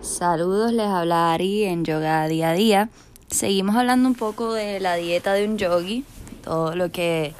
Saludos, les habla Ari en Yoga Día a Día. Seguimos hablando un poco de la dieta de un yogi, todo lo que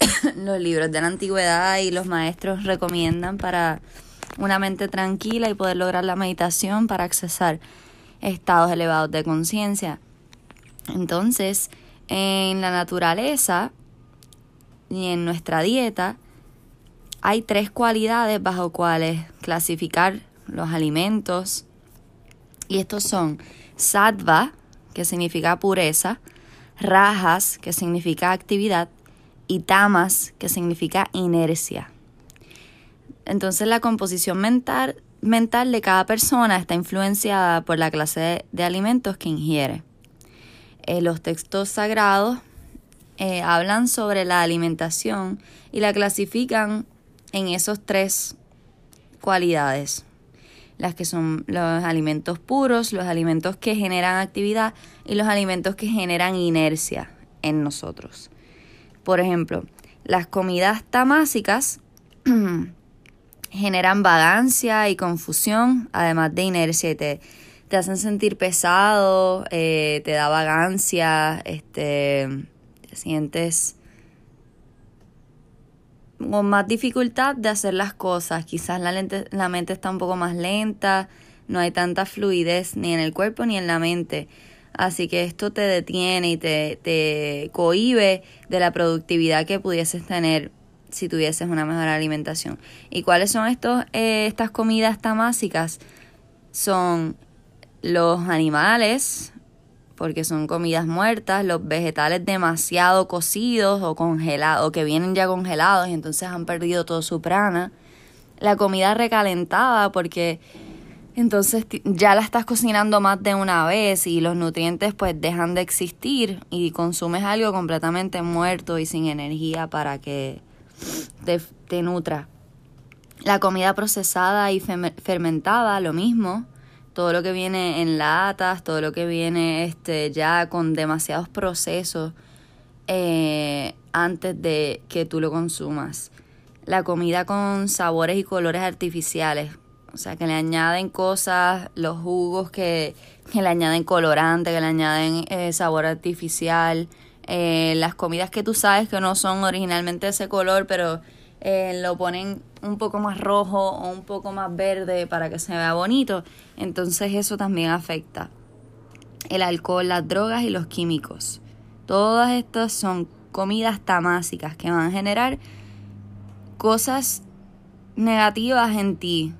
los libros de la antigüedad y los maestros recomiendan para una mente tranquila y poder lograr la meditación para accesar estados elevados de conciencia. Entonces, en la naturaleza y en nuestra dieta hay tres cualidades bajo cuales clasificar los alimentos. Y estos son sattva, que significa pureza, rajas, que significa actividad, y tamas, que significa inercia. Entonces la composición mental, mental de cada persona está influenciada por la clase de, alimentos que ingiere. Eh, los textos sagrados eh, hablan sobre la alimentación y la clasifican en esos tres cualidades las que son los alimentos puros, los alimentos que generan actividad y los alimentos que generan inercia en nosotros. Por ejemplo, las comidas tamásicas generan vagancia y confusión, además de inercia y te, te hacen sentir pesado, eh, te da vagancia, este, te sientes con más dificultad de hacer las cosas. Quizás la, la mente está un poco más lenta, no hay tanta fluidez ni en el cuerpo ni en la mente. Así que esto te detiene y te, te cohibe de la productividad que pudieses tener si tuvieses una mejor alimentación. ¿Y cuáles son estos, eh, estas comidas tamásicas? Son los animales, porque son comidas muertas, los vegetales demasiado cocidos o congelados, o que vienen ya congelados y entonces han perdido todo su prana. La comida recalentada, porque entonces ya la estás cocinando más de una vez y los nutrientes pues dejan de existir y consumes algo completamente muerto y sin energía para que te, te nutra. La comida procesada y fermentada, lo mismo todo lo que viene en latas, todo lo que viene este, ya con demasiados procesos eh, antes de que tú lo consumas. La comida con sabores y colores artificiales, o sea, que le añaden cosas, los jugos que, le añaden colorante, que le añaden eh, sabor artificial, eh, las comidas que tú sabes que no son originalmente ese color, pero eh, lo ponen un poco más rojo o un poco más verde para que se vea bonito. Entonces eso también afecta. El alcohol, las drogas y los químicos. Todas estas son comidas tamásicas que van a generar cosas negativas en ti.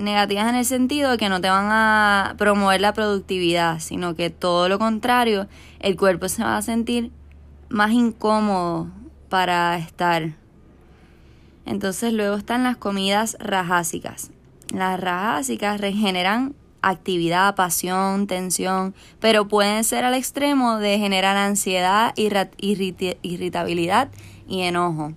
Negativas en el sentido de que no te van a promover la productividad, sino que todo lo contrario, el cuerpo se va a sentir más incómodo para estar entonces luego están las comidas rajásicas. Las rajásicas regeneran actividad, pasión, tensión, pero pueden ser al extremo de generar ansiedad, irritabilidad y enojo.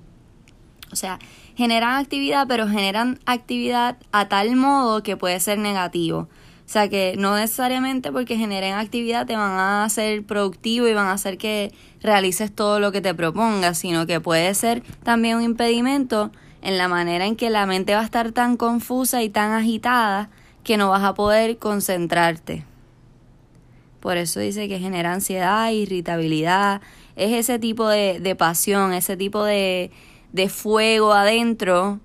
O sea, generan actividad, pero generan actividad a tal modo que puede ser negativo. O sea que no necesariamente porque generen actividad te van a hacer productivo y van a hacer que realices todo lo que te propongas, sino que puede ser también un impedimento en la manera en que la mente va a estar tan confusa y tan agitada que no vas a poder concentrarte. Por eso dice que genera ansiedad, irritabilidad, es ese tipo de, de pasión, ese tipo de, de fuego adentro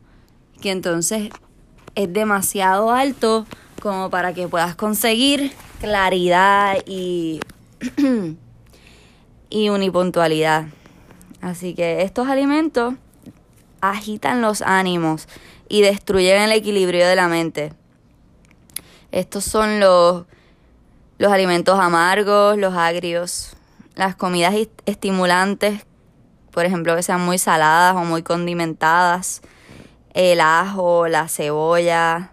que entonces es demasiado alto como para que puedas conseguir claridad y, y unipuntualidad. Así que estos alimentos agitan los ánimos y destruyen el equilibrio de la mente. Estos son los, los alimentos amargos, los agrios, las comidas estimulantes, por ejemplo, que sean muy saladas o muy condimentadas, el ajo, la cebolla,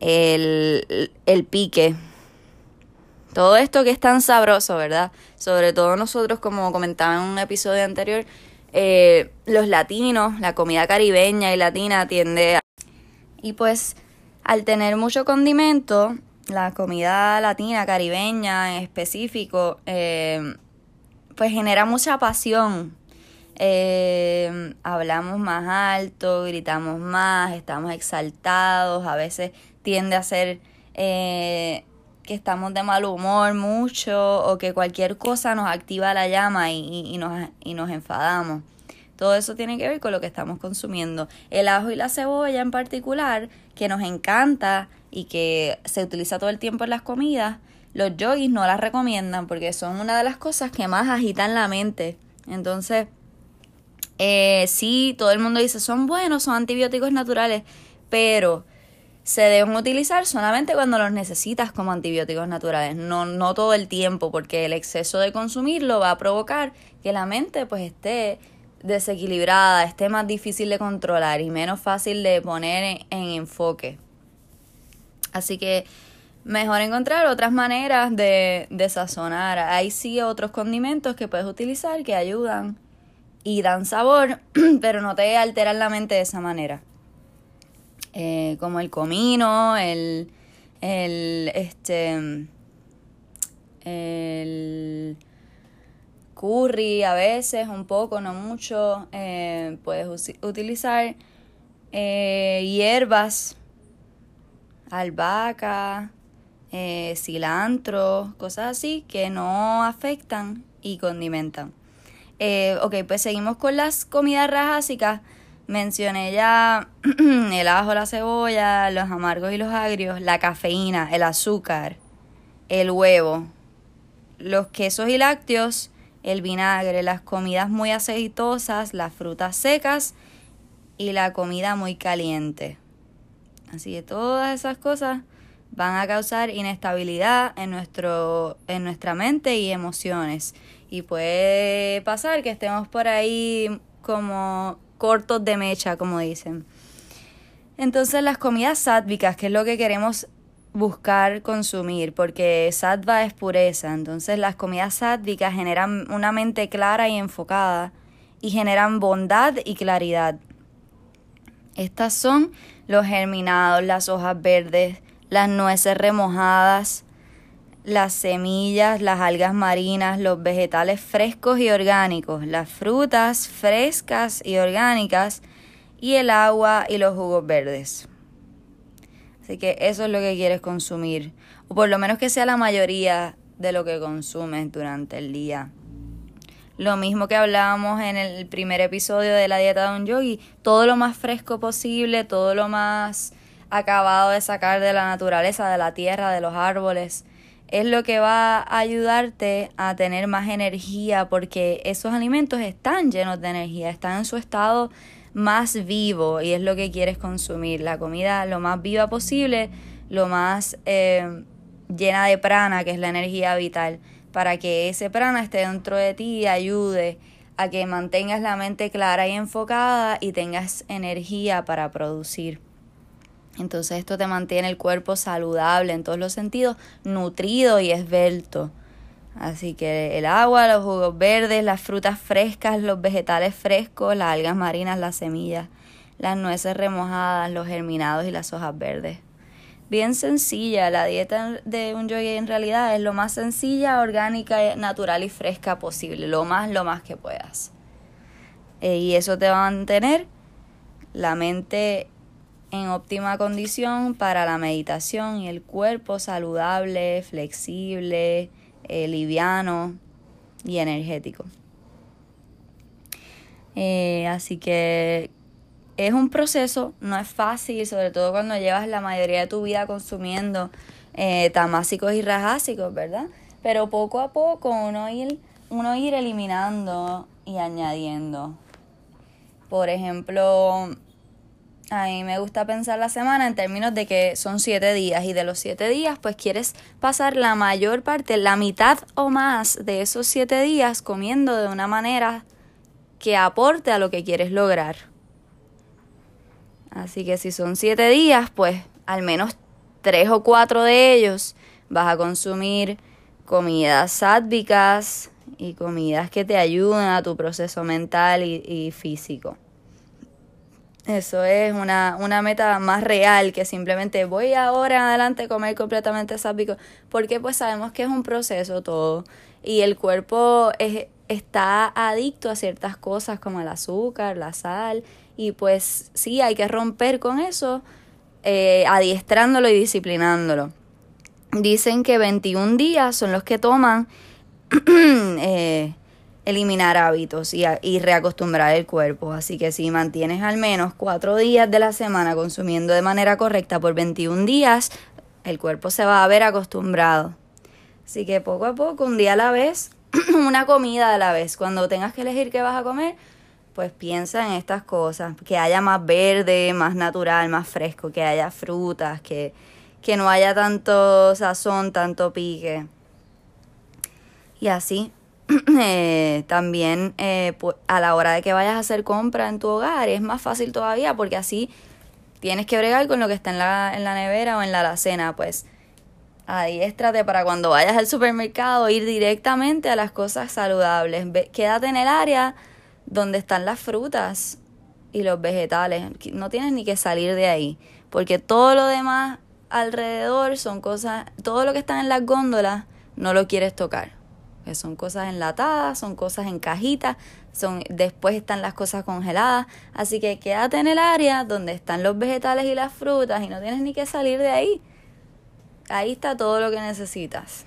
el, el pique. Todo esto que es tan sabroso, ¿verdad? Sobre todo nosotros, como comentaba en un episodio anterior, eh, los latinos, la comida caribeña y latina tiende a... Y pues al tener mucho condimento, la comida latina, caribeña en específico, eh, pues genera mucha pasión. Eh, hablamos más alto, gritamos más, estamos exaltados, a veces tiende a ser eh, que estamos de mal humor mucho o que cualquier cosa nos activa la llama y, nos, y nos enfadamos. Todo eso tiene que ver con lo que estamos consumiendo. El ajo y la cebolla en particular, que nos encanta y que se utiliza todo el tiempo en las comidas, los yogis no las recomiendan porque son una de las cosas que más agitan la mente. Entonces, eh, sí, todo el mundo dice, son buenos, son antibióticos naturales, pero se deben utilizar solamente cuando los necesitas como antibióticos naturales, no, no todo el tiempo, porque el exceso de consumirlo va a provocar que la mente pues esté desequilibrada, esté más difícil de controlar y menos fácil de poner en, enfoque. Así que mejor encontrar otras maneras de, de sazonar. Hay sí otros condimentos que puedes utilizar que ayudan y dan sabor, pero no te alteran la mente de esa manera. Eh, como el comino, el, el, este, el curry a veces, un poco, no mucho. Eh, puedes utilizar eh, hierbas, albahaca, eh, cilantro, cosas así que no afectan y condimentan. ok, pues seguimos con las comidas rajásicas. Mencioné ya el ajo, la cebolla, los amargos y los agrios, la cafeína, el azúcar, el huevo, los quesos y lácteos, el vinagre, las comidas muy aceitosas, las frutas secas y la comida muy caliente. Así que todas esas cosas van a causar inestabilidad en, nuestro, en nuestra mente y emociones. Y puede pasar que estemos por ahí como cortos de mecha, como dicen. Entonces las comidas sádvicas, que es lo que queremos buscar consumir, porque sattva es pureza. Entonces las comidas sádvicas generan una mente clara y enfocada y generan bondad y claridad. Estas son los germinados, las hojas verdes, las nueces remojadas, las semillas, las algas marinas, los vegetales frescos y orgánicos, las frutas frescas y orgánicas y el agua y los jugos verdes. Así que eso es lo que quieres consumir. O por lo menos que sea la mayoría de lo que consumes durante el día. Lo mismo que hablábamos en el primer episodio de la dieta de un yogi, todo lo más fresco posible, todo lo más acabado de sacar de la naturaleza, de la tierra, de los árboles, es lo que va a ayudarte a tener más energía porque esos alimentos están llenos de energía, están en su estado más vivo y es lo que quieres consumir. La comida lo más viva posible, lo más eh, llena de prana, que es la energía vital, para que ese prana esté dentro de ti y ayude a que mantengas la mente clara y enfocada y tengas energía para producir. Entonces esto te mantiene el cuerpo saludable en todos los sentidos, nutrido y esbelto. Así que el agua, los jugos verdes, las frutas frescas, los vegetales frescos, las algas marinas, las semillas, las nueces remojadas, los germinados y las hojas verdes. Bien sencilla, la dieta de un yogi en realidad es lo más sencilla, orgánica, natural y fresca posible, lo más, lo más que puedas. Eh, y eso te va a mantener la mente en óptima condición para la meditación y el cuerpo saludable, flexible, eh, liviano y energético. Eh, así que es un proceso, no es fácil, sobre todo cuando llevas la mayoría de tu vida consumiendo eh, tamásicos y rajásicos, ¿verdad? Pero poco a poco uno ir, uno ir eliminando y añadiendo. Por ejemplo, a mí me gusta pensar la semana en términos de que son siete días y de los siete días pues quieres pasar la mayor parte, la mitad o más de esos siete días comiendo de una manera que aporte a lo que quieres lograr. Así que si son siete días pues al menos tres o cuatro de ellos vas a consumir comidas sádvicas y comidas que te ayuden a tu proceso mental y, y físico. Eso es una, una meta más real que simplemente voy ahora en adelante a comer completamente sábico, porque pues sabemos que es un proceso todo y el cuerpo es, está adicto a ciertas cosas como el azúcar, la sal y pues sí, hay que romper con eso eh, adiestrándolo y disciplinándolo. Dicen que 21 días son los que toman eh, eliminar hábitos y, y, reacostumbrar el cuerpo. Así que si mantienes al menos 4 días de la semana consumiendo de manera correcta por 21 días, el cuerpo se va a ver acostumbrado. Así que poco a poco, un día a la vez, una comida a la vez. Cuando tengas que elegir qué vas a comer, pues piensa en estas cosas, que haya más verde, más natural, más fresco, que haya frutas, que, que no haya tanto sazón, tanto pique. Y así, eh, también eh, a la hora de que vayas a hacer compra en tu hogar es más fácil todavía porque así tienes que bregar con lo que está en la, en la nevera o en la alacena, pues adiéstrate para cuando vayas al supermercado ir directamente a las cosas saludables. quédate en el área donde están las frutas y los vegetales. No tienes ni que salir de ahí, porque todo lo demás alrededor son cosas, todo lo que está en las góndolas no lo quieres tocar. Que son cosas enlatadas, son cosas en cajitas, son después están las cosas congeladas, así que quédate en el área donde están los vegetales y las frutas y no tienes ni que salir de ahí. Ahí está todo lo que necesitas.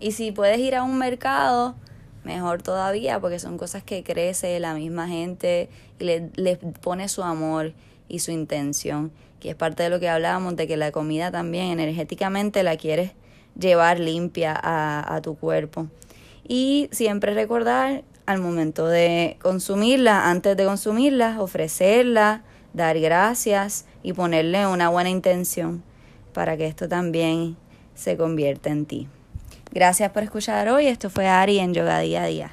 Y si puedes ir a un mercado, mejor todavía, porque son cosas que crece la misma gente y le, le pone su amor y su intención, que es parte de lo que hablábamos, de que la comida también energéticamente la quieres llevar limpia a, a tu cuerpo. Y siempre recordar al momento de consumirla, antes de consumirla, ofrecerla, dar gracias y ponerle una buena intención para que esto también se convierta en ti. Gracias por escuchar hoy. Esto fue Ari en Yoga Día a Día.